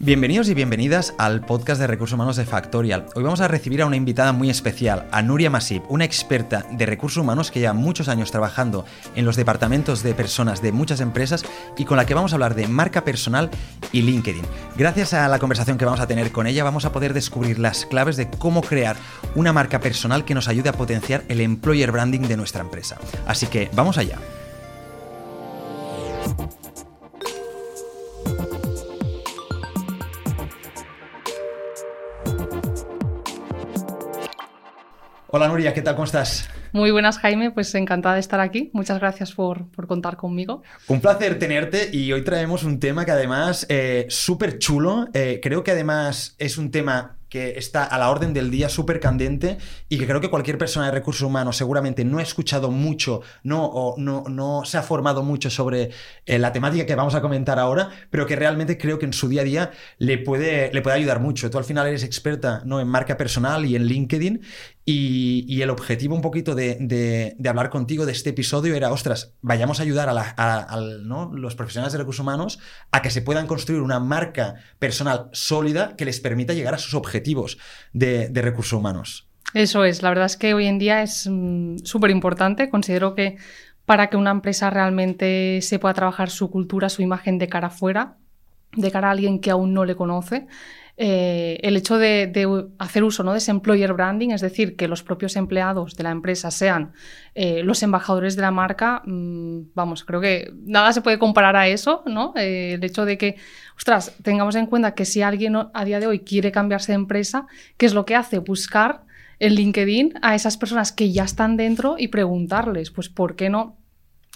Bienvenidos y bienvenidas al podcast de recursos humanos de Factorial. Hoy vamos a recibir a una invitada muy especial, a Nuria Masip, una experta de recursos humanos que lleva muchos años trabajando en los departamentos de personas de muchas empresas y con la que vamos a hablar de marca personal y LinkedIn. Gracias a la conversación que vamos a tener con ella vamos a poder descubrir las claves de cómo crear una marca personal que nos ayude a potenciar el employer branding de nuestra empresa. Así que vamos allá. Hola Nuria, ¿qué tal? ¿Cómo estás? Muy buenas, Jaime. Pues encantada de estar aquí. Muchas gracias por, contar conmigo. Un placer tenerte y hoy traemos un tema que además eh, súper chulo. Eh, creo que además es un tema que está a la orden del día, súper candente, y que creo que cualquier persona de recursos humanos seguramente no ha escuchado mucho, no, o no, no se ha formado mucho sobre eh, la temática que vamos a comentar ahora, pero que realmente creo que en su día a día le puede, le puede ayudar mucho. Tú al final eres experta ¿no? en marca personal y en LinkedIn, y, el objetivo un poquito de, hablar contigo de este episodio era, ostras, vayamos a ayudar a, los profesionales de recursos humanos a que se puedan construir una marca personal sólida que les permita llegar a sus objetivos de, recursos humanos. Eso es, la verdad es que hoy en día es mm, súper importante. Considero que para que una empresa realmente se pueda trabajar su cultura, su imagen de cara afuera, de cara a alguien que aún no le conoce, eh, el hecho de, hacer uso ¿no? de ese employer branding, es decir, que los propios empleados de la empresa sean eh, los embajadores de la marca, mm, vamos, creo que nada se puede comparar a eso, ¿no? Eh, el hecho de que, ostras, tengamos en cuenta que si alguien a día de hoy quiere cambiarse de empresa, ¿qué es lo que hace? Buscar en LinkedIn a esas personas que ya están dentro y preguntarles, pues, ¿por qué no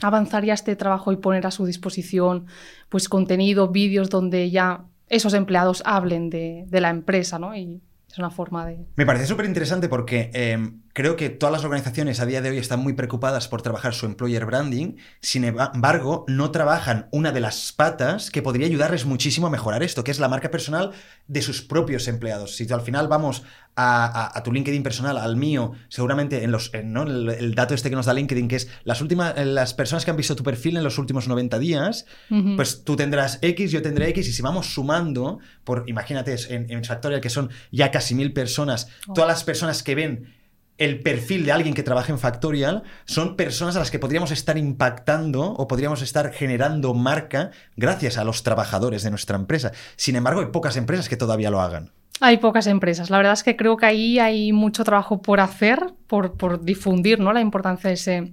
avanzar ya este trabajo y poner a su disposición pues contenido, vídeos donde ya esos empleados hablen de, la empresa, ¿no? Y es una forma de... Me parece súper interesante porque em, creo que todas las organizaciones a día de hoy están muy preocupadas por trabajar su employer branding, sin embargo, no trabajan una de las patas que podría ayudarles muchísimo a mejorar esto, que es la marca personal de sus propios empleados. Si al final vamos a, tu LinkedIn personal, al mío, seguramente en los, el, dato este que nos da LinkedIn, que es las últimas, las personas que han visto tu perfil en los últimos 90 días, pues tú tendrás X, yo tendré X, y si vamos sumando, por, imagínate, en, en Factorial, que son ya casi mil personas, oh. todas las personas que ven el perfil de alguien que trabaja en Factorial son personas a las que podríamos estar impactando o podríamos estar generando marca gracias a los trabajadores de nuestra empresa. Sin embargo, hay pocas empresas que todavía lo hagan. Hay pocas empresas. La verdad es que creo que ahí hay mucho trabajo por hacer, por, difundir ¿no? la importancia de ese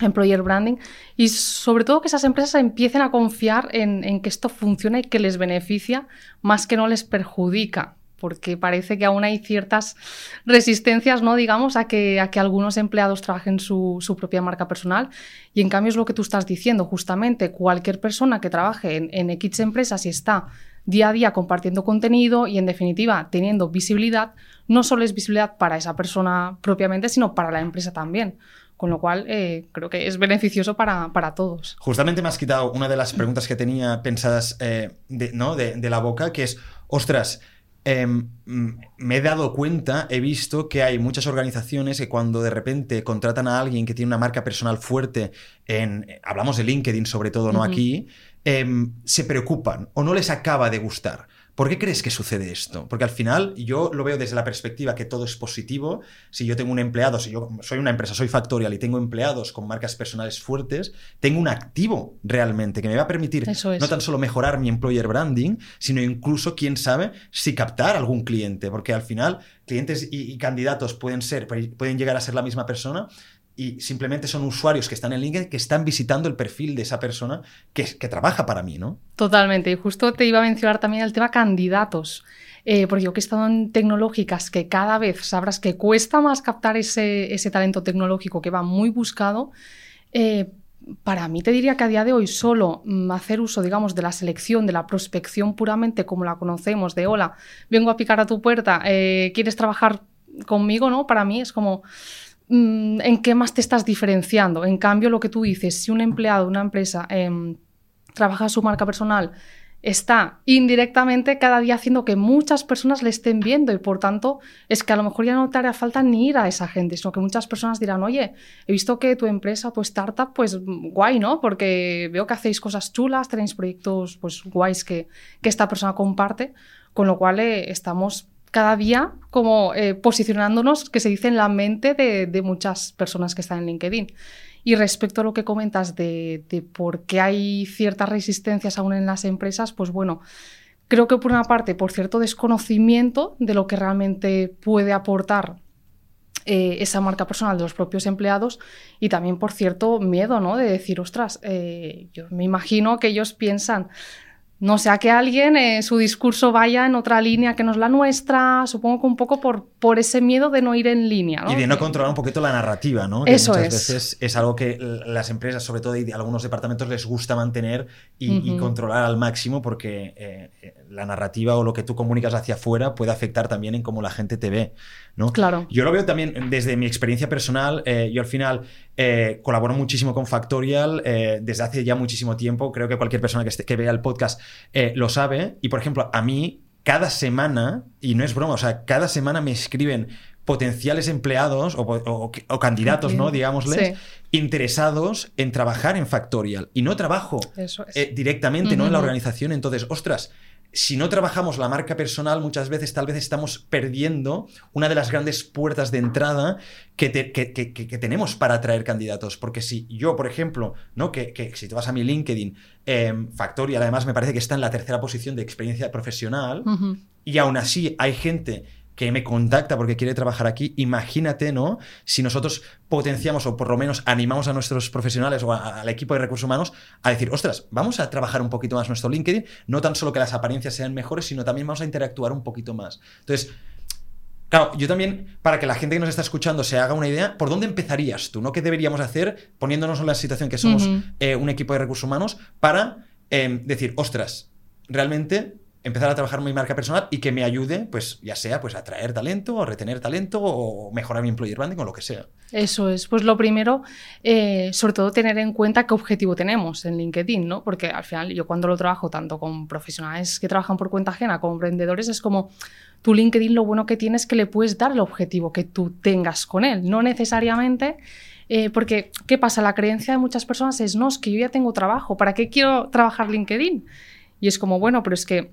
employer branding y sobre todo que esas empresas empiecen a confiar en, que esto funciona y que les beneficia más que no les perjudica porque parece que aún hay ciertas resistencias, ¿no? Digamos, a que, a que algunos empleados trabajen su, propia marca personal. Y en cambio es lo que tú estás diciendo, justamente, cualquier persona que trabaje en, en X empresas y está día a día compartiendo contenido y, en definitiva, teniendo visibilidad, no solo es visibilidad para esa persona propiamente, sino para la empresa también. Con lo cual, eh, creo que es beneficioso para, todos. Justamente me has quitado una de las preguntas que tenía pensadas eh, ¿no? de, de la boca, que es, ostras, Em, me he dado cuenta, he visto que hay muchas organizaciones que cuando de repente contratan a alguien que tiene una marca personal fuerte, en, hablamos de LinkedIn sobre todo, ¿no? Aquí, em, se preocupan o no les acaba de gustar. ¿Por qué crees que sucede esto? Porque al final yo lo veo desde la perspectiva que todo es positivo. Si yo tengo un empleado, si yo soy una empresa, soy Factorial y tengo empleados con marcas personales fuertes, tengo un activo realmente que me va a permitir no tan solo mejorar mi employer branding, sino incluso, quién sabe, si captar algún cliente. Porque al final clientes y, y candidatos pueden ser, pueden llegar a ser la misma persona, y simplemente son usuarios que están en LinkedIn que están visitando el perfil de esa persona que, trabaja para mí, ¿no? Totalmente. Y justo te iba a mencionar también el tema candidatos. Eh, porque yo que he estado en tecnológicas que cada vez sabrás que cuesta más captar ese, ese talento tecnológico que va muy buscado, eh, para mí te diría que a día de hoy solo mm, hacer uso, digamos, de la selección, de la prospección puramente como la conocemos, de hola, vengo a picar a tu puerta, eh, ¿quieres trabajar conmigo? ¿no? Para mí es como Mm, en qué más te estás diferenciando. En cambio, lo que tú dices, si un empleado de una empresa em, trabaja su marca personal está indirectamente cada día haciendo que muchas personas le estén viendo y por tanto es que a lo mejor ya no te hará falta ni ir a esa gente, sino que muchas personas dirán, oye, he visto que tu empresa, tu startup, pues guay, ¿no? Porque veo que hacéis cosas chulas, tenéis proyectos pues guays que, que esta persona comparte, con lo cual eh, estamos cada día como eh, posicionándonos, que se dice en la mente de, muchas personas que están en LinkedIn. Y respecto a lo que comentas de, por qué hay ciertas resistencias aún en las empresas, pues bueno, creo que por una parte, por cierto desconocimiento de lo que realmente puede aportar eh, esa marca personal de los propios empleados y también por cierto miedo, ¿no? De decir, ostras, eh, yo me imagino que ellos piensan, no sea que alguien, eh, su discurso vaya en otra línea que no es la nuestra, supongo que un poco por, por ese miedo de no ir en línea. Y de no controlar un poquito la narrativa, ¿no? Que Eso muchas veces es algo que las empresas, sobre todo y algunos departamentos, les gusta mantener y, controlar al máximo porque eh, eh, la narrativa o lo que tú comunicas hacia afuera puede afectar también en cómo la gente te ve, ¿no? Claro. Yo lo veo también desde mi experiencia personal. yo al final colaboro muchísimo con Factorial desde hace ya muchísimo tiempo. Creo que cualquier persona que, que vea el podcast eh, lo sabe. Y por ejemplo, a mí, cada semana, y no es broma, o sea, cada semana me escriben potenciales empleados o, candidatos, ¿no? Digámosles, interesados en trabajar en Factorial. Y no trabajo eh, directamente, ¿no? En la organización. Entonces, ostras, si no trabajamos la marca personal, muchas veces tal vez estamos perdiendo una de las grandes puertas de entrada que, tenemos para atraer candidatos. Porque si yo, por ejemplo, ¿no? que, si te vas a mi LinkedIn, eh, Factorial además me parece que está en la tercera posición de experiencia profesional, y aún así hay gente que me contacta porque quiere trabajar aquí, imagínate, ¿no? Si nosotros potenciamos o por lo menos animamos a nuestros profesionales o al equipo de recursos humanos a decir, ostras, vamos a trabajar un poquito más nuestro LinkedIn, no tan solo que las apariencias sean mejores, sino también vamos a interactuar un poquito más. Entonces, Claro, yo también, para que la gente que nos está escuchando se haga una idea, ¿por dónde empezarías tú? ¿no? ¿Qué deberíamos hacer poniéndonos en la situación que somos eh, un equipo de recursos humanos para em, decir, ostras, realmente empezar a trabajar mi marca personal y que me ayude, pues ya sea pues a atraer talento, o retener talento, o mejorar mi employer branding, o lo que sea. Eso es. Pues lo primero, eh, sobre todo tener en cuenta qué objetivo tenemos en LinkedIn, ¿no? Porque al final yo cuando lo trabajo tanto con profesionales que trabajan por cuenta ajena como emprendedores, es como tu LinkedIn lo bueno que tienes es que le puedes dar el objetivo que tú tengas con él, no necesariamente... Eh, porque, ¿qué pasa? La creencia de muchas personas es, no, es que yo ya tengo trabajo, ¿para qué quiero trabajar LinkedIn? Y es como, bueno, pero es que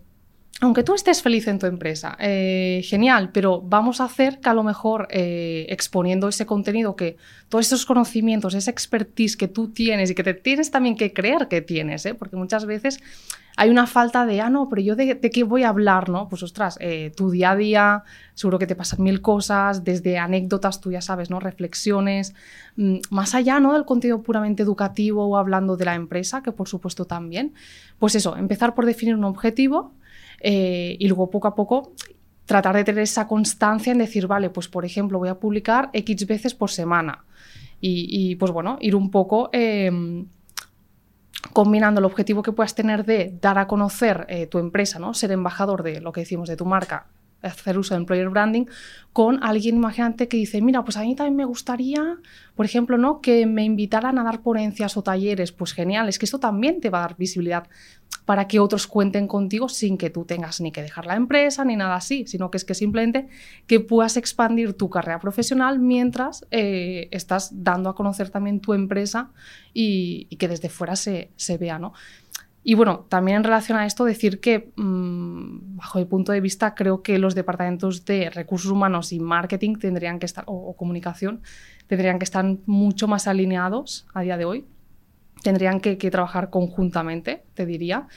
aunque tú estés feliz en tu empresa, eh, genial, pero vamos a hacer que a lo mejor eh, exponiendo ese contenido, que todos esos conocimientos, esa expertise que tú tienes y que te tienes también que creer que tienes, ¿eh? porque muchas veces hay una falta de, ah, no, pero yo de, qué voy a hablar, ¿no? Pues ostras, tu día a día, seguro que te pasan mil cosas, desde anécdotas, tú ya sabes, ¿no? Reflexiones, mm, más allá, ¿no? Del contenido puramente educativo o hablando de la empresa, que por supuesto también. Pues eso, empezar por definir un objetivo eh, y luego poco a poco tratar de tener esa constancia en decir, vale, pues por ejemplo voy a publicar X veces por semana. Y, pues bueno, ir un poco em, combinando el objetivo que puedas tener de dar a conocer eh, tu empresa, ¿no? ser embajador de lo que decimos de tu marca hacer uso de employer branding con alguien, imagínate, que dice, mira, pues a mí también me gustaría, por ejemplo, ¿no? que me invitaran a dar ponencias o talleres, pues genial, es que esto también te va a dar visibilidad para que otros cuenten contigo sin que tú tengas ni que dejar la empresa ni nada así, sino que es que simplemente que puedas expandir tu carrera profesional mientras eh, estás dando a conocer también tu empresa y, que desde fuera se, se vea, ¿no? Y bueno, también en relación a esto, decir que, mm, bajo mi punto de vista, creo que los departamentos de recursos humanos y marketing tendrían que estar, o, comunicación, tendrían que estar mucho más alineados a día de hoy. Tendrían que trabajar conjuntamente, te diría,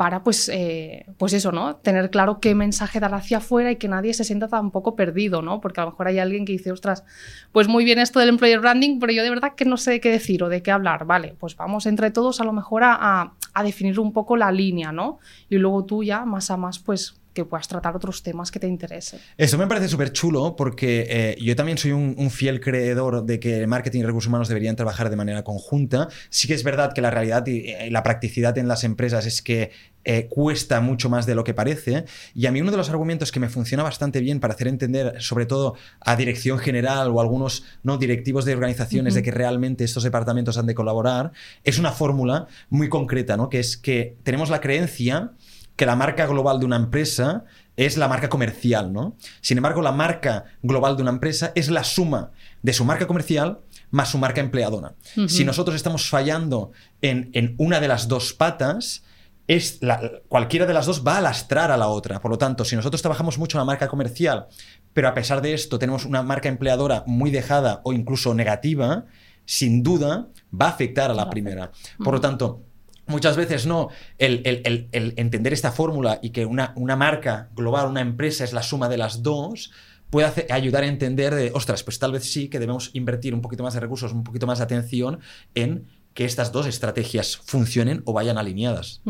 para pues, eh, pues eso, ¿no? Tener claro qué mensaje dar hacia afuera y que nadie se sienta tampoco perdido, ¿no? Porque a lo mejor hay alguien que dice, ostras, pues muy bien esto del employer branding, pero yo de verdad que no sé de qué decir o de qué hablar. Vale, pues vamos entre todos a lo mejor a, a definir un poco la línea, ¿no? Y luego tú ya más a más, pues que puedas tratar otros temas que te interesen. Eso me parece súper chulo porque eh, yo también soy un, fiel creedor de que marketing y recursos humanos deberían trabajar de manera conjunta. Sí que es verdad que la realidad y, eh, la practicidad en las empresas es que eh, cuesta mucho más de lo que parece. Y a mí uno de los argumentos que me funciona bastante bien para hacer entender, sobre todo a dirección general o algunos no directivos de organizaciones, de que realmente estos departamentos han de colaborar, es una fórmula muy concreta, ¿no? que es que tenemos la creencia que la marca global de una empresa es la marca comercial, ¿no? Sin embargo, la marca global de una empresa es la suma de su marca comercial más su marca empleadora. Si nosotros estamos fallando en, en, una de las dos patas, es la, cualquiera de las dos va a lastrar a la otra. Por lo tanto, si nosotros trabajamos mucho en la marca comercial, pero a pesar de esto tenemos una marca empleadora muy dejada o incluso negativa, sin duda va a afectar a la primera. Por lo tanto, muchas veces no, el, entender esta fórmula y que una, una, marca global, una empresa es la suma de las dos, puede ayudar a entender de, ostras, pues tal vez sí que debemos invertir un poquito más de recursos, un poquito más de atención en que estas dos estrategias funcionen o vayan alineadas.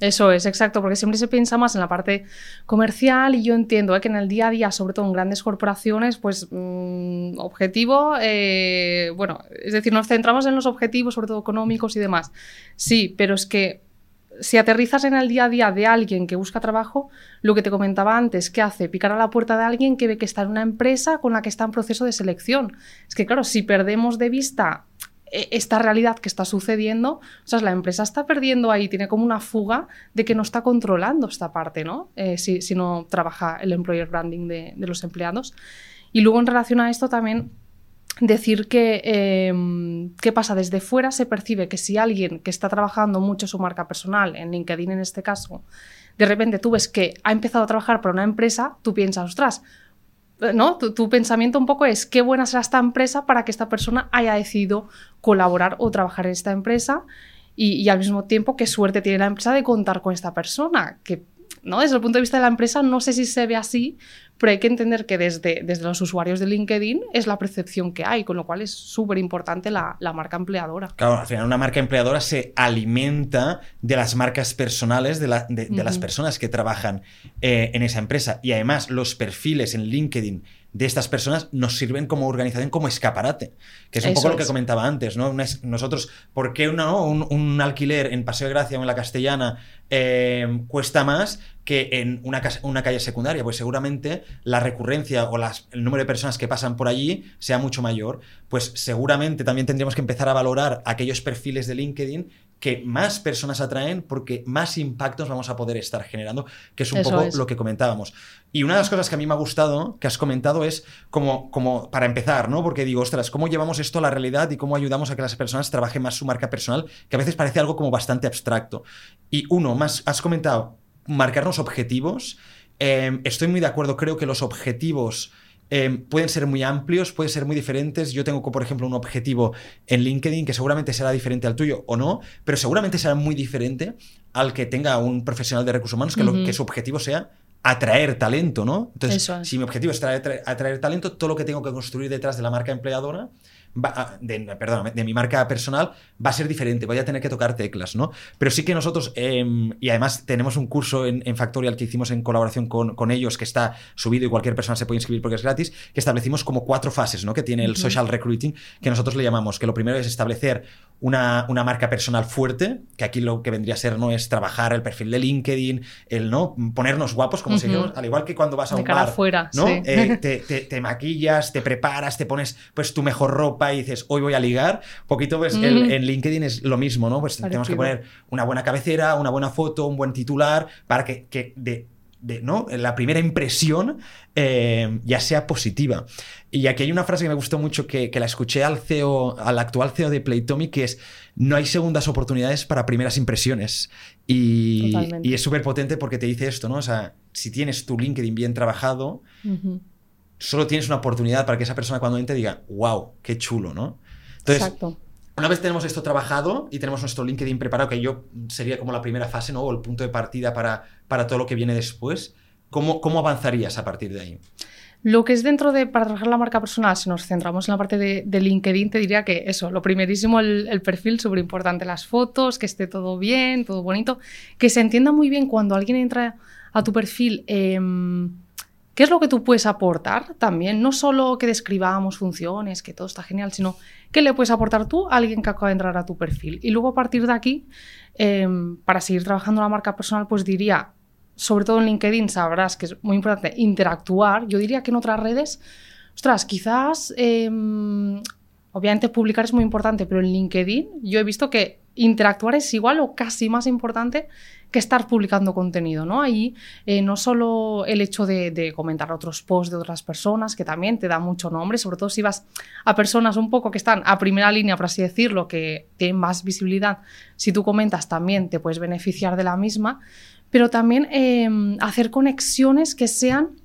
Eso es, exacto, porque siempre se piensa más en la parte comercial y yo entiendo ¿eh? que en el día a día, sobre todo en grandes corporaciones, pues mm, objetivo, eh, bueno, es decir, nos centramos en los objetivos, sobre todo económicos y demás. Sí, pero es que si aterrizas en el día a día de alguien que busca trabajo, lo que te comentaba antes, ¿qué hace? Picar a la puerta de alguien que ve que está en una empresa con la que está en proceso de selección. Es que, claro, si perdemos de vista esta realidad que está sucediendo, o sea, la empresa está perdiendo ahí, tiene como una fuga de que no está controlando esta parte, ¿no? Eh, si, no trabaja el employer branding de, los empleados. Y luego en relación a esto también decir que em, qué pasa desde fuera se percibe que si alguien que está trabajando mucho su marca personal, en LinkedIn en este caso, de repente tú ves que ha empezado a trabajar para una empresa, tú piensas, ostras, ¿no? Tu, pensamiento un poco es qué buena será esta empresa para que esta persona haya decidido colaborar o trabajar en esta empresa y, al mismo tiempo qué suerte tiene la empresa de contar con esta persona, que ¿no? desde el punto de vista de la empresa no sé si se ve así, pero hay que entender que desde, desde los usuarios de LinkedIn es la percepción que hay, con lo cual es súper importante la, marca empleadora. Claro, al final una marca empleadora se alimenta de las marcas personales de, las personas que trabajan eh, en esa empresa. Y además los perfiles en LinkedIn de estas personas nos sirven como organización, como escaparate, que es un poco lo que comentaba antes, ¿no? Nosotros, ¿por qué un, alquiler en Paseo de Gracia o en la Castellana eh, cuesta más que en una, una, calle secundaria? Pues seguramente la recurrencia o el número de personas que pasan por allí sea mucho mayor. Pues seguramente también tendríamos que empezar a valorar aquellos perfiles de LinkedIn que más personas atraen porque más impactos vamos a poder estar generando, que es un poco lo que comentábamos. Y una de las cosas que a mí me ha gustado, que has comentado, es como, como para empezar, ¿no? Porque digo, ostras, ¿cómo llevamos esto a la realidad y cómo ayudamos a que las personas trabajen más su marca personal? Que a veces parece algo como bastante abstracto. Y uno, más, has comentado, marcarnos objetivos. Em, estoy muy de acuerdo, creo que los objetivos Em, pueden ser muy amplios, pueden ser muy diferentes. Yo tengo, por ejemplo, un objetivo en LinkedIn que seguramente será diferente al tuyo o no, pero seguramente será muy diferente al que tenga un profesional de recursos humanos, que, lo, que su objetivo sea atraer talento, ¿no? Entonces, si mi objetivo es atraer, talento, todo lo que tengo que construir detrás de la marca empleadora de, perdón, de mi marca personal va a ser diferente, voy a tener que tocar teclas, ¿no? Pero sí que nosotros, em, y además tenemos un curso en, Factorial que hicimos en colaboración con, ellos, que está subido y cualquier persona se puede inscribir porque es gratis, que establecimos como cuatro fases, ¿no? Que tiene el social recruiting, que nosotros le llamamos, que lo primero es establecer una, una, marca personal fuerte, que aquí lo que vendría a ser no es trabajar el perfil de LinkedIn, el no ponernos guapos, como se al igual que cuando vas a un bar, ¿no? Eh, te, te, maquillas, te preparas, te pones pues tu mejor ropa y dices, hoy voy a ligar. Poquito pues en LinkedIn es lo mismo, ¿no? Pues tenemos que poner una buena cabecera, una buena foto, un buen titular, para que, que de de, ¿no? la primera impresión eh, ya sea positiva. Y aquí hay una frase que me gustó mucho que, la escuché al CEO, al actual CEO de Playtomy, que es no hay segundas oportunidades para primeras impresiones. Y, es súper potente porque te dice esto, ¿no? O sea, si tienes tu LinkedIn bien trabajado, solo tienes una oportunidad para que esa persona cuando entre diga, wow, qué chulo, ¿no? Entonces, Exacto. Una vez tenemos esto trabajado y tenemos nuestro LinkedIn preparado, que yo sería como la primera fase, ¿no? O el punto de partida para, para todo lo que viene después, ¿cómo, ¿cómo avanzarías a partir de ahí? Lo que es dentro de, para trabajar la marca personal, si nos centramos en la parte de, LinkedIn, te diría que eso, lo primerísimo, el, perfil, súper importante, las fotos, que esté todo bien, todo bonito, que se entienda muy bien cuando alguien entra a tu perfil. Em, ¿Qué es lo que tú puedes aportar también? No solo que describamos funciones, que todo está genial, sino qué le puedes aportar tú a alguien que acaba de entrar a tu perfil. Y luego a partir de aquí, em, para seguir trabajando la marca personal, pues diría, sobre todo en LinkedIn, sabrás que es muy importante interactuar. Yo diría que en otras redes, ostras, quizás, em, obviamente publicar es muy importante, pero en LinkedIn yo he visto que interactuar es igual o casi más importante que estar publicando contenido, ¿no? Ahí eh, no solo el hecho de, comentar otros posts de otras personas, que también te da mucho nombre, sobre todo si vas a personas un poco que están a primera línea, por así decirlo, que tienen más visibilidad, si tú comentas también te puedes beneficiar de la misma, pero también em, hacer conexiones que sean,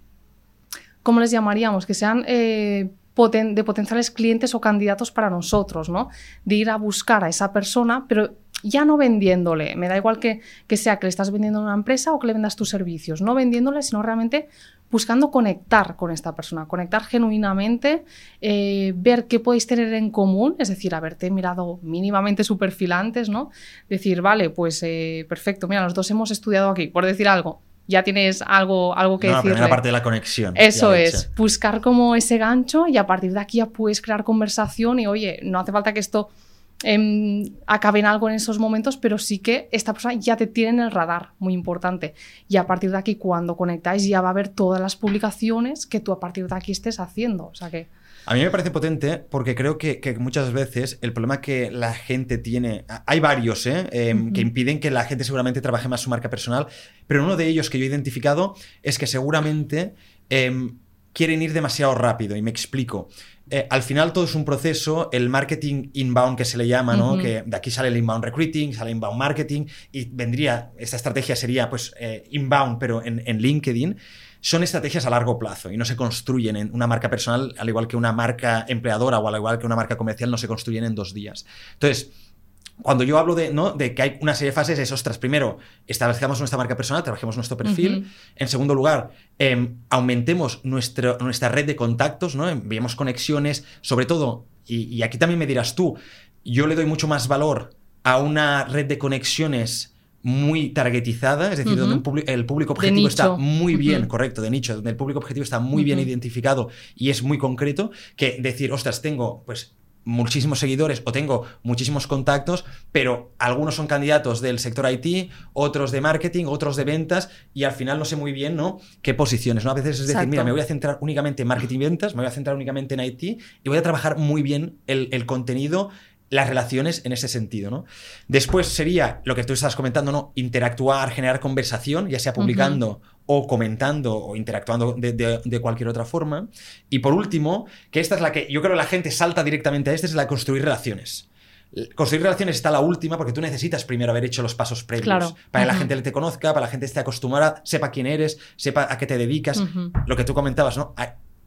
¿cómo les llamaríamos? Que sean... Eh, de potenciales clientes o candidatos para nosotros, ¿no? De ir a buscar a esa persona, pero ya no vendiéndole, me da igual que, sea que le estás vendiendo a una empresa o que le vendas tus servicios, no vendiéndole, sino realmente buscando conectar con esta persona, conectar genuinamente, eh, ver qué podéis tener en común, es decir, haberte mirado mínimamente su perfil antes, ¿no? Decir, vale, pues eh, perfecto, mira, los dos hemos estudiado aquí, por decir algo, ya tienes algo, algo que decir. La parte de la conexión. Eso es, buscar como ese gancho y a partir de aquí ya puedes crear conversación y oye, no hace falta que esto eh, acabe en algo en esos momentos, pero sí que esta persona ya te tiene en el radar, muy importante. Y a partir de aquí, cuando conectáis, ya va a ver todas las publicaciones que tú a partir de aquí estés haciendo. O sea que... A mí me parece potente porque creo que, muchas veces el problema que la gente tiene, hay varios ¿eh? Em, que impiden que la gente seguramente trabaje más su marca personal, pero uno de ellos que yo he identificado es que seguramente em, quieren ir demasiado rápido y me explico. Eh, al final todo es un proceso, el marketing inbound que se le llama, ¿no? Que de aquí sale el inbound recruiting, sale inbound marketing y vendría, esta estrategia sería pues eh, inbound pero en, en LinkedIn son estrategias a largo plazo y no se construyen en una marca personal, al igual que una marca empleadora o al igual que una marca comercial, no se construyen en dos días. Entonces, cuando yo hablo de, ¿no? de que hay una serie de fases, es, ostras, primero, establezcamos nuestra marca personal, trabajemos nuestro perfil. En segundo lugar, em, aumentemos nuestra red de contactos, ¿no? enviemos conexiones, sobre todo, y, y, aquí también me dirás tú, yo le doy mucho más valor a una red de conexiones muy targetizada, es decir, donde el público objetivo está muy bien, correcto, de nicho, donde el público objetivo está muy bien identificado y es muy concreto, que decir, ostras, tengo pues muchísimos seguidores o tengo muchísimos contactos, pero algunos son candidatos del sector IT, otros de marketing, otros de ventas, y al final no sé muy bien, ¿no? ¿Qué posiciones? ¿no? A veces es decir, mira, me voy a centrar únicamente en marketing y ventas, me voy a centrar únicamente en IT y voy a trabajar muy bien el, el contenido las relaciones en ese sentido, ¿no? Después sería lo que tú estás comentando, ¿no? Interactuar, generar conversación, ya sea publicando o comentando o interactuando de, cualquier otra forma. Y por último, que esta es la que yo creo que la gente salta directamente a esta, es la de construir relaciones. Construir relaciones está la última porque tú necesitas primero haber hecho los pasos previos. Para que la gente te conozca, para que la gente esté acostumbrada, sepa quién eres, sepa a qué te dedicas. Lo que tú comentabas, ¿no?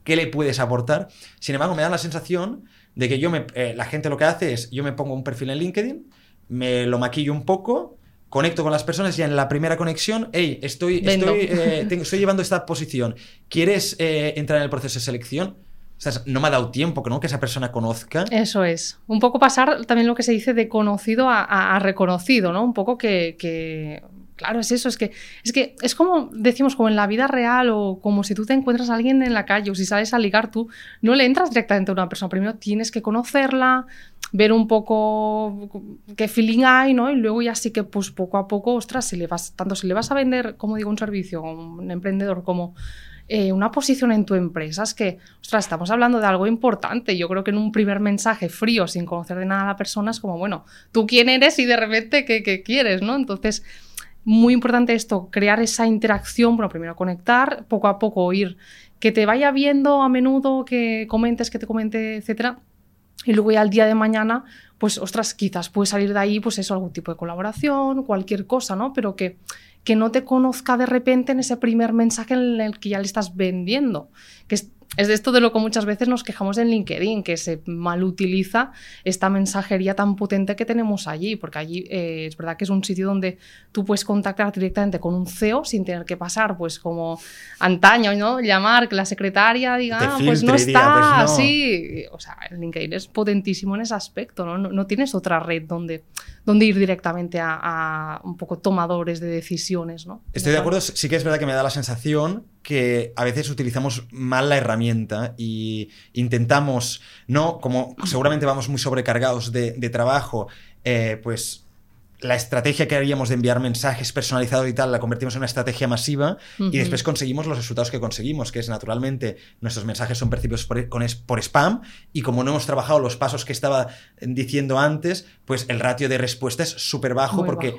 ¿Qué le puedes aportar? Sin embargo, me da la sensación de que yo me, eh, la gente lo que hace es, yo me pongo un perfil en LinkedIn, me lo maquillo un poco, conecto con las personas y en la primera conexión, hey, estoy, estoy, eh, estoy, llevando esta posición, ¿quieres eh, entrar en el proceso de selección? O sea, no me ha dado tiempo ¿no? que esa persona conozca. Eso es. Un poco pasar también lo que se dice de conocido a, reconocido, ¿no? Un poco que, que Claro, es eso, es que, es que es como decimos, como en la vida real o como si tú te encuentras a alguien en la calle o si sales a ligar tú, no le entras directamente a una persona, primero tienes que conocerla, ver un poco qué feeling hay, ¿no? Y luego ya sí que pues poco a poco, ostras, si le vas, tanto si le vas a vender, como digo, un servicio, un emprendedor como eh, una posición en tu empresa, es que, ostras, estamos hablando de algo importante. Yo creo que en un primer mensaje frío, sin conocer de nada a la persona, es como, bueno, tú quién eres y de repente qué, qué quieres, ¿no? Entonces muy importante esto, crear esa interacción, bueno, primero conectar, poco a poco ir, que te vaya viendo a menudo, que comentes, que te comente, etcétera. Y luego ya al día de mañana, pues ostras, quizás puede salir de ahí, pues eso, algún tipo de colaboración, cualquier cosa, ¿no? Pero que, que no te conozca de repente en ese primer mensaje en el que ya le estás vendiendo. Que de esto de lo que muchas veces nos quejamos en LinkedIn, que se mal utiliza esta mensajería tan potente que tenemos allí, porque allí eh, es verdad que es un sitio donde tú puedes contactar directamente con un CEO sin tener que pasar, pues como antaño, ¿no? Llamar que la secretaria diga, ah, pues no está, pues así. O sea, el LinkedIn es potentísimo en ese aspecto, ¿no? No, tienes otra red donde, donde ir directamente a, a, un poco tomadores de decisiones, ¿no? Estoy de acuerdo, sí que es verdad que me da la sensación que a veces utilizamos mal la herramienta y intentamos, no, como seguramente vamos muy sobrecargados de, trabajo, eh, pues la estrategia que haríamos de enviar mensajes personalizados y tal, la convertimos en una estrategia masiva y después conseguimos los resultados que conseguimos, que es naturalmente nuestros mensajes son percibidos por, con por spam y como no hemos trabajado los pasos que estaba diciendo antes, pues el ratio de respuesta es súper bajo. porque,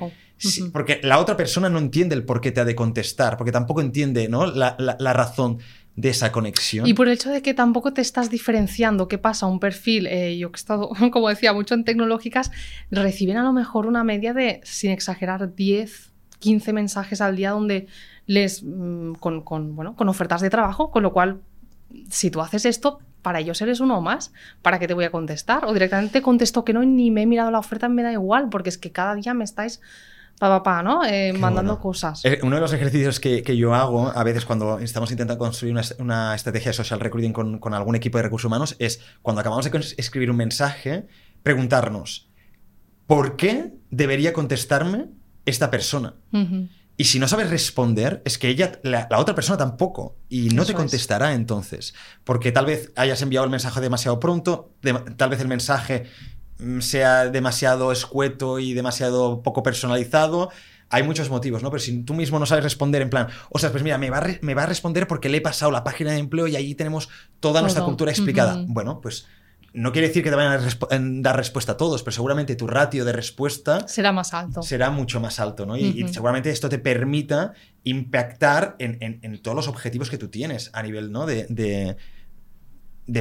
porque la otra persona no entiende el por qué te ha de contestar, porque tampoco entiende ¿no? la, la razón de esa conexión. Y por el hecho de que tampoco te estás diferenciando qué pasa, un perfil, eh, yo que he estado, como decía, mucho en tecnológicas, reciben a lo mejor una media de, sin exagerar, 10, 15 mensajes al día donde les, mm, con, bueno, con ofertas de trabajo, con lo cual, si tú haces esto, para ellos eres uno más, ¿para qué te voy a contestar? O directamente contesto que no, ni me he mirado la oferta, me da igual, porque es que cada día me estáis pa, ¿no? Eh, mandando cosas. Eh, uno de los ejercicios que, yo hago a veces cuando estamos intentando construir una, estrategia de social recruiting con, algún equipo de recursos humanos es cuando acabamos de escribir un mensaje, preguntarnos, ¿por qué debería contestarme esta persona? Y si no sabes responder, es que ella, la, otra persona tampoco, y no te contestará entonces, porque tal vez hayas enviado el mensaje demasiado pronto, tal vez el mensaje sea demasiado escueto y demasiado poco personalizado. Hay muchos motivos, ¿no? Pero si tú mismo no sabes responder en plan, o sea, pues mira, me va, a me va a responder porque le he pasado la página de empleo y allí tenemos toda nuestra cultura explicada. Bueno, pues no quiere decir que te vayan a dar respuesta a todos, pero seguramente tu ratio de respuesta será más alto. Será mucho más alto, ¿no? Y, seguramente esto te permita impactar en, todos los objetivos que tú tienes a nivel, ¿no? de de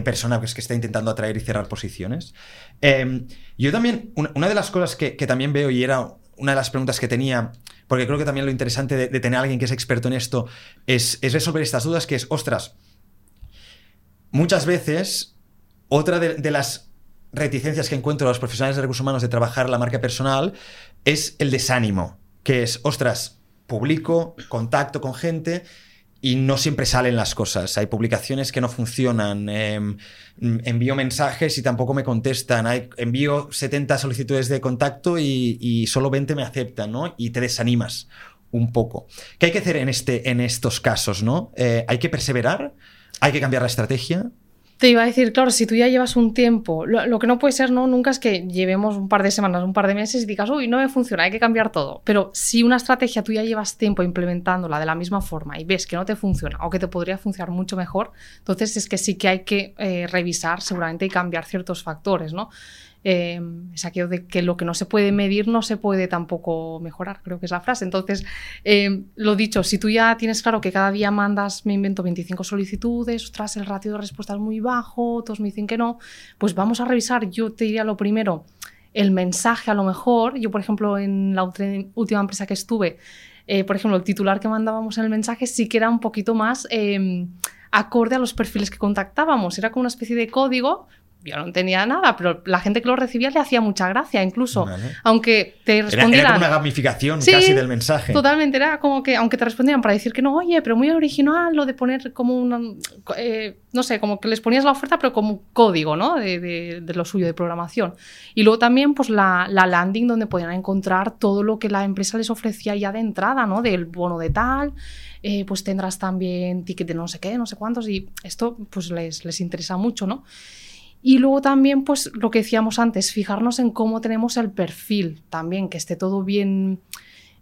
persona pues, que está intentando atraer y cerrar posiciones. Em, yo también, una, de las cosas que, también veo y era una de las preguntas que tenía, porque creo que también lo interesante de, tener a alguien que es experto en esto es, resolver estas dudas, que es, ostras, muchas veces otra de, las reticencias que encuentro a los profesionales de recursos humanos de trabajar la marca personal es el desánimo, que es, ostras, publico, contacto con gente y no siempre salen las cosas. Hay publicaciones que no funcionan. Em, envío mensajes y tampoco me contestan. Envío 70 solicitudes de contacto y, solo 20 me aceptan, ¿no? Y te desanimas un poco. ¿Qué hay que hacer en, este, en estos casos, no? Eh, ¿Hay que perseverar? ¿Hay que cambiar la estrategia? Te iba a decir, claro, si tú ya llevas un tiempo, lo, que no puede ser, ¿no? Nunca es que llevemos un par de semanas, un par de meses y digas, uy, no me funciona, hay que cambiar todo. Pero si una estrategia tú ya llevas tiempo implementándola de la misma forma y ves que no te funciona o que te podría funcionar mucho mejor, entonces es que sí que hay que eh, revisar seguramente y cambiar ciertos factores, ¿no? Eh, de que lo que no se puede medir no se puede tampoco mejorar, creo que es la frase. Entonces, eh, lo dicho, si tú ya tienes claro que cada día mandas, me invento 25 solicitudes, ostras, el ratio de respuesta es muy bajo, todos me dicen que no, pues vamos a revisar, yo te diría lo primero, el mensaje a lo mejor, yo por ejemplo en la última empresa que estuve, eh, por ejemplo, el titular que mandábamos en el mensaje sí que era un poquito más acorde a los perfiles que contactábamos. Era como una especie de código yo no entendía nada, pero la gente que lo recibía le hacía mucha gracia, incluso. Aunque te respondieran. Era, como una gamificación casi del mensaje. Totalmente, era como que, aunque te respondieran para decir que no, oye, pero muy original lo de poner como una. Eh, no sé, como que les ponías la oferta, pero como código, ¿no? De, lo suyo, de programación. Y luego también, pues la, landing donde podían encontrar todo lo que la empresa les ofrecía ya de entrada, ¿no? Del bono de tal. Eh, pues tendrás también ticket de no sé qué, no sé cuántos, y esto pues les, les interesa mucho, ¿no? Y luego también, pues lo que decíamos antes, fijarnos en cómo tenemos el perfil también, que esté todo bien,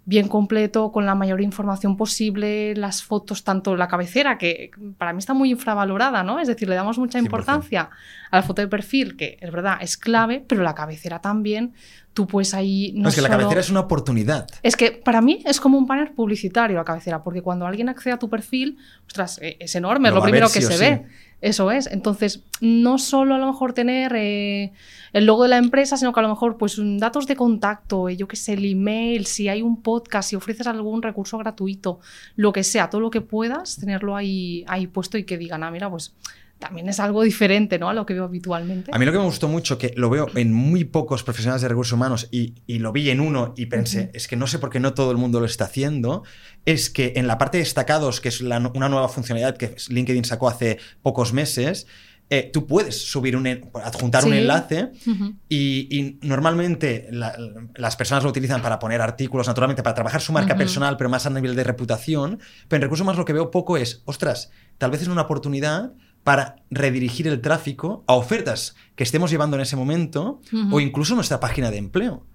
bien completo, con la mayor información posible, las fotos, tanto la cabecera, que para mí está muy infravalorada, ¿no? Es decir, le damos mucha importancia a la foto de perfil, que es verdad, es clave, pero la cabecera también, tú puedes ahí... No, es que la cabecera es una oportunidad. Es que para mí es como un banner publicitario la cabecera, porque cuando alguien accede a tu perfil, ostras, e, es enorme, es lo primero que se ve. Eso es. Entonces, no solo a lo mejor tener eh, el logo de la empresa, sino que a lo mejor, pues, datos de contacto, eh, yo qué sé, el email, si hay un podcast, si ofreces algún recurso gratuito, lo que sea, todo lo que puedas, tenerlo ahí, ahí puesto y que digan, ah, mira, pues también es algo diferente ¿no? a lo que veo habitualmente. A mí lo que me gustó mucho, que lo veo en muy pocos profesionales de recursos humanos y, lo vi en uno y pensé, es que no sé por qué no todo el mundo lo está haciendo, es que en la parte de destacados, que es una nueva funcionalidad que LinkedIn sacó hace pocos meses, eh, tú puedes subir un, adjuntar un enlace y, normalmente las personas lo utilizan para poner artículos, naturalmente, para trabajar su marca personal, pero más a nivel de reputación. Pero en recursos más lo que veo poco es, ostras, tal vez es una oportunidad para redirigir el tráfico a ofertas que estemos llevando en ese momento o incluso nuestra página de empleo.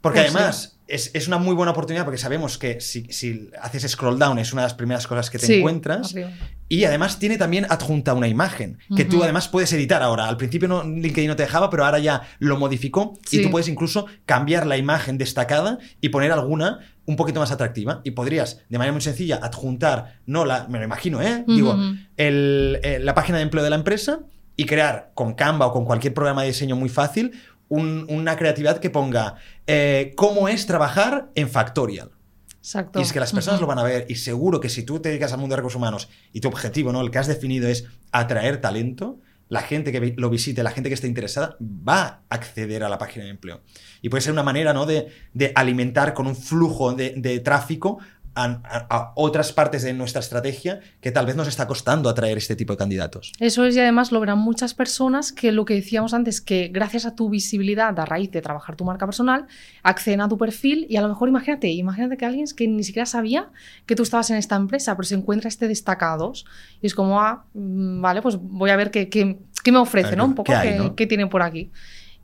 Porque Pues sí. además es, es una muy buena oportunidad porque sabemos que si, si haces scroll down es una de las primeras cosas que te Sí, encuentras. arriba. Y además tiene también adjunta una imagen que tú además puedes editar ahora. Al principio no, LinkedIn no te dejaba, pero ahora ya lo modificó y tú puedes incluso cambiar la imagen destacada y poner alguna un poquito más atractiva. Y podrías, de manera muy sencilla, adjuntar, no la, me lo imagino, ¿eh? Digo, el- eh, la página de empleo de la empresa y crear con Canva o con cualquier programa de diseño muy fácil un- una creatividad que ponga eh, cómo es trabajar en Factorial. Exacto. Y es que las personas lo van a ver y seguro que si tú te dedicas al mundo de recursos humanos y tu objetivo, ¿no? El que has definido es atraer talento, la gente que lo visite, la gente que esté interesada, va a acceder a la página de empleo. Y puede ser una manera, ¿no? De, de alimentar con un flujo de, de tráfico a, a- otras partes de nuestra estrategia que tal vez nos está costando atraer este tipo de candidatos. Eso es, y además lo verán muchas personas que lo que decíamos antes, que gracias a tu visibilidad a raíz de trabajar tu marca personal, acceden a tu perfil y a lo mejor imagínate, imagínate que alguien que ni siquiera sabía que tú estabas en esta empresa, pero se encuentra este destacados y es como, ah, mm, vale, pues voy a ver qué, qué- qué me ofrece, ver ¿no? Un poco qué, ¿no? qué tiene por aquí.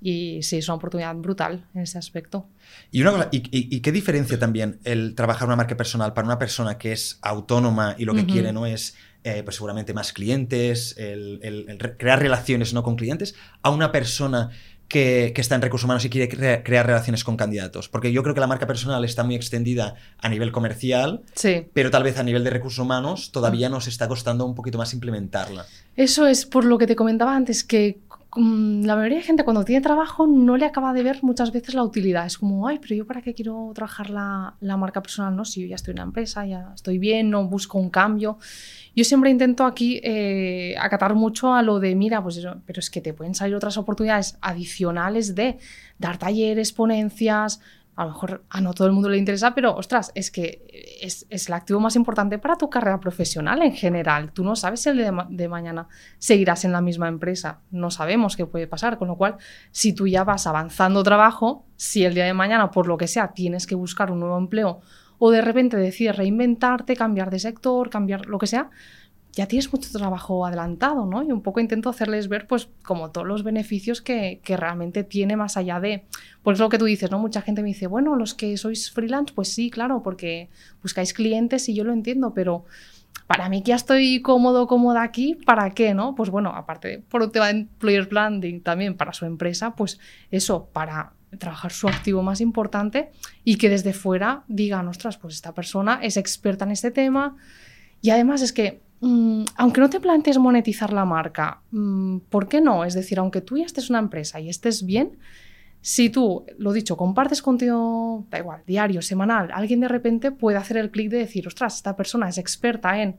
Y sí, es una oportunidad brutal en ese aspecto. Y, una cosa- y, y- y qué diferencia también el trabajar una marca personal para una persona que es autónoma y lo que quiere no es eh, pues seguramente más clientes, el, el- el re- crear relaciones no con clientes, a una persona que, que está en recursos humanos y quiere crea- crear relaciones con candidatos. Porque yo creo que la marca personal está muy extendida a nivel comercial, Sí. pero tal vez a nivel de recursos humanos todavía nos está costando un poquito más implementarla. Eso es por lo que te comentaba antes, que mm, la mayoría de gente cuando tiene trabajo no le acaba de ver muchas veces la utilidad. Es como, ay, pero yo para qué quiero trabajar la, la marca personal, ¿no? Si yo ya estoy en una empresa, ya estoy bien, no busco un cambio. Yo siempre intento aquí eh, acatar mucho a lo de, mira, pues pero es que te pueden salir otras oportunidades adicionales de dar talleres, ponencias. A lo mejor a no todo el mundo le interesa, pero ostras, es que es, el activo más importante para tu carrera profesional en general. Tú no sabes si el de, de mañana seguirás en la misma empresa. No sabemos qué puede pasar. Con lo cual, si tú ya vas avanzando trabajo, si el día de mañana, por lo que sea, tienes que buscar un nuevo empleo o de repente decides reinventarte, cambiar de sector, cambiar lo que sea, ya tienes mucho trabajo adelantado, ¿no? Y un poco intento hacerles ver, pues, como todos los beneficios que, que realmente tiene más allá de... Pues lo que tú dices, ¿no? Mucha gente me dice, bueno, los que sois freelance, pues sí, claro, porque buscáis clientes y yo lo entiendo, pero para mí que ya estoy cómodo, cómoda aquí, ¿para qué, no? Pues bueno, aparte, de- por un tema de employer branding también para su empresa, pues eso, para trabajar su activo más importante y que desde fuera digan, ostras, pues esta persona es experta en este tema y además es que, aunque no te plantees monetizar la marca, mm, ¿por qué no? Es decir, aunque tú ya estés una empresa y estés bien, si tú, lo dicho, compartes contenido, da igual, diario, semanal, alguien de repente puede hacer el clic de decir, ostras, esta persona es experta en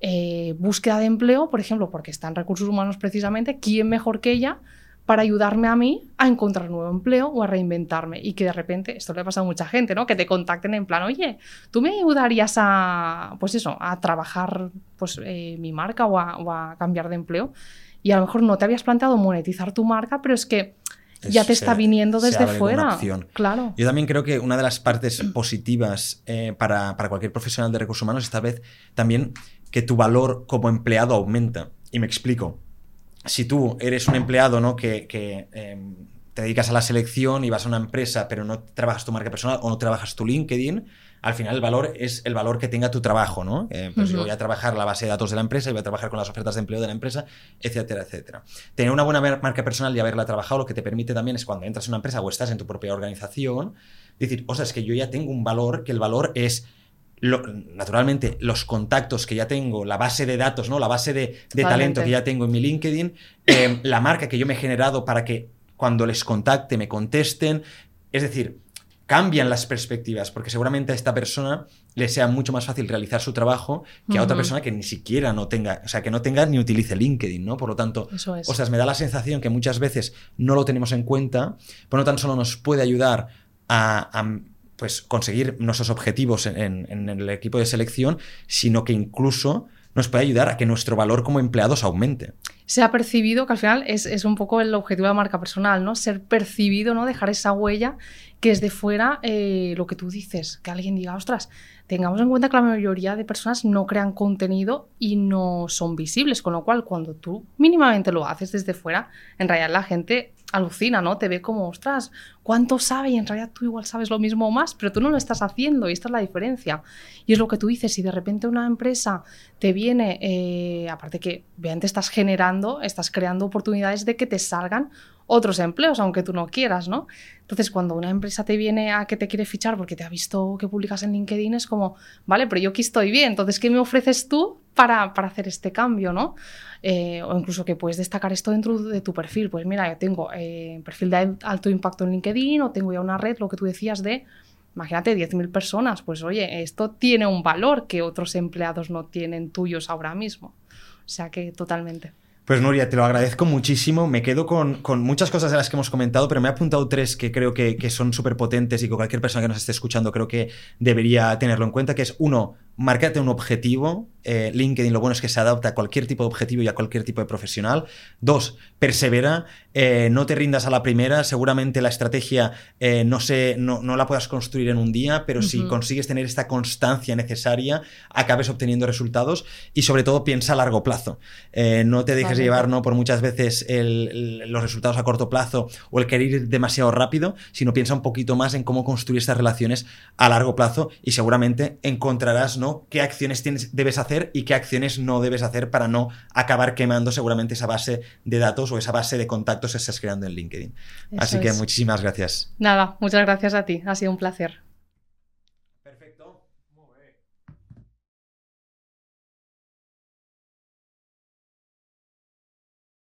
eh, búsqueda de empleo, por ejemplo, porque está en recursos humanos precisamente, ¿quién mejor que ella para ayudarme a mí a encontrar nuevo empleo o a reinventarme? Y que de repente, esto le pasa a mucha gente, ¿no? Que te contacten en plan, oye, ¿tú me ayudarías a, pues eso, a trabajar pues, eh, mi marca o a, o a cambiar de empleo? Y a lo mejor no te habías planteado monetizar tu marca, pero es que ya Es- te se- está viniendo desde fuera. opción. Claro. Yo también creo que una de las partes positivas eh, para, para cualquier profesional de recursos humanos es tal vez también que tu valor como empleado aumenta. Y me explico. Si tú eres un empleado ¿no? que, que, eh, te dedicas a la selección y vas a una empresa pero no trabajas tu marca personal o no trabajas tu LinkedIn, al final el valor es el valor que tenga tu trabajo, ¿no? Eh, pues yo voy a trabajar la base de datos de la empresa y voy a trabajar con las ofertas de empleo de la empresa, etcétera, etcétera. Tener una buena mar- marca personal y haberla trabajado lo que te permite también es cuando entras en una empresa o estás en tu propia organización, decir, o sea, es que yo ya tengo un valor, que el valor es lo- naturalmente los contactos que ya tengo, la base de datos, ¿no? La base de, de talento que ya tengo en mi LinkedIn, eh, la marca que yo me he generado para que cuando les contacte me contesten. Es decir, cambian las perspectivas, porque seguramente a esta persona le sea mucho más fácil realizar su trabajo que a otra persona que ni siquiera no tenga, o sea, que no tenga ni utilice LinkedIn, ¿no? Por lo tanto, Eso es. ostras, me da la sensación que muchas veces no lo tenemos en cuenta, pero no tan solo nos puede ayudar a, a, pues, conseguir nuestros objetivos en, el equipo de selección, sino que incluso nos puede ayudar a que nuestro valor como empleados aumente. se ha percibido, que al final es, es un poco el objetivo de la marca personal, ¿no? Ser percibido, ¿no? Dejar esa huella que es de fuera eh, lo que tú dices, que alguien diga, ostras, tengamos en cuenta que la mayoría de personas no crean contenido y no son visibles, con lo cual cuando tú mínimamente lo haces desde fuera, en realidad la gente alucina, ¿no? Te ve como, ostras, ¿cuánto sabe? Y en realidad tú igual sabes lo mismo o más, pero tú no lo estás haciendo y esta es la diferencia. Y es lo que tú dices, si de repente una empresa te viene, eh, aparte que vean, te estás generando, estás creando oportunidades de que te salgan otros empleos, aunque tú no quieras, ¿no? Entonces, cuando una empresa te viene a que te quiere fichar porque te ha visto que publicas en LinkedIn, es como, vale, pero yo aquí estoy bien, entonces, ¿qué me ofreces tú para, para hacer este cambio, ¿no? Eh, o incluso que puedes destacar esto dentro de tu perfil. Pues mira, yo tengo eh, perfil de alto impacto en LinkedIn o tengo ya una red, lo que tú decías de, imagínate, 10.000 personas. Pues oye, esto tiene un valor que otros empleados no tienen tuyos ahora mismo. O sea que totalmente. Pues Nuria, te lo agradezco muchísimo. Me quedo con, muchas cosas de las que hemos comentado, pero me he apuntado tres que creo que, que son súper potentes y que cualquier persona que nos esté escuchando creo que debería tenerlo en cuenta, que es uno, márcate un objetivo. Eh, LinkedIn lo bueno es que se adapta a cualquier tipo de objetivo y a cualquier tipo de profesional. Dos, persevera, eh, no te rindas a la primera. Seguramente la estrategia eh, no, se, no, la puedas construir en un día, pero si consigues tener esta constancia necesaria, acabes obteniendo resultados y sobre todo piensa a largo plazo. no te dejes llevar ¿no? por muchas veces los resultados a corto plazo o el querer ir demasiado rápido, sino piensa un poquito más en cómo construir estas relaciones a largo plazo y seguramente encontrarás ¿no? qué acciones tienes, debes hacer y qué acciones no debes hacer para no acabar quemando seguramente esa base de datos o esa base de contactos que estás creando en LinkedIn. Así que muchísimas gracias. Nada, muchas gracias a ti. Ha sido un placer.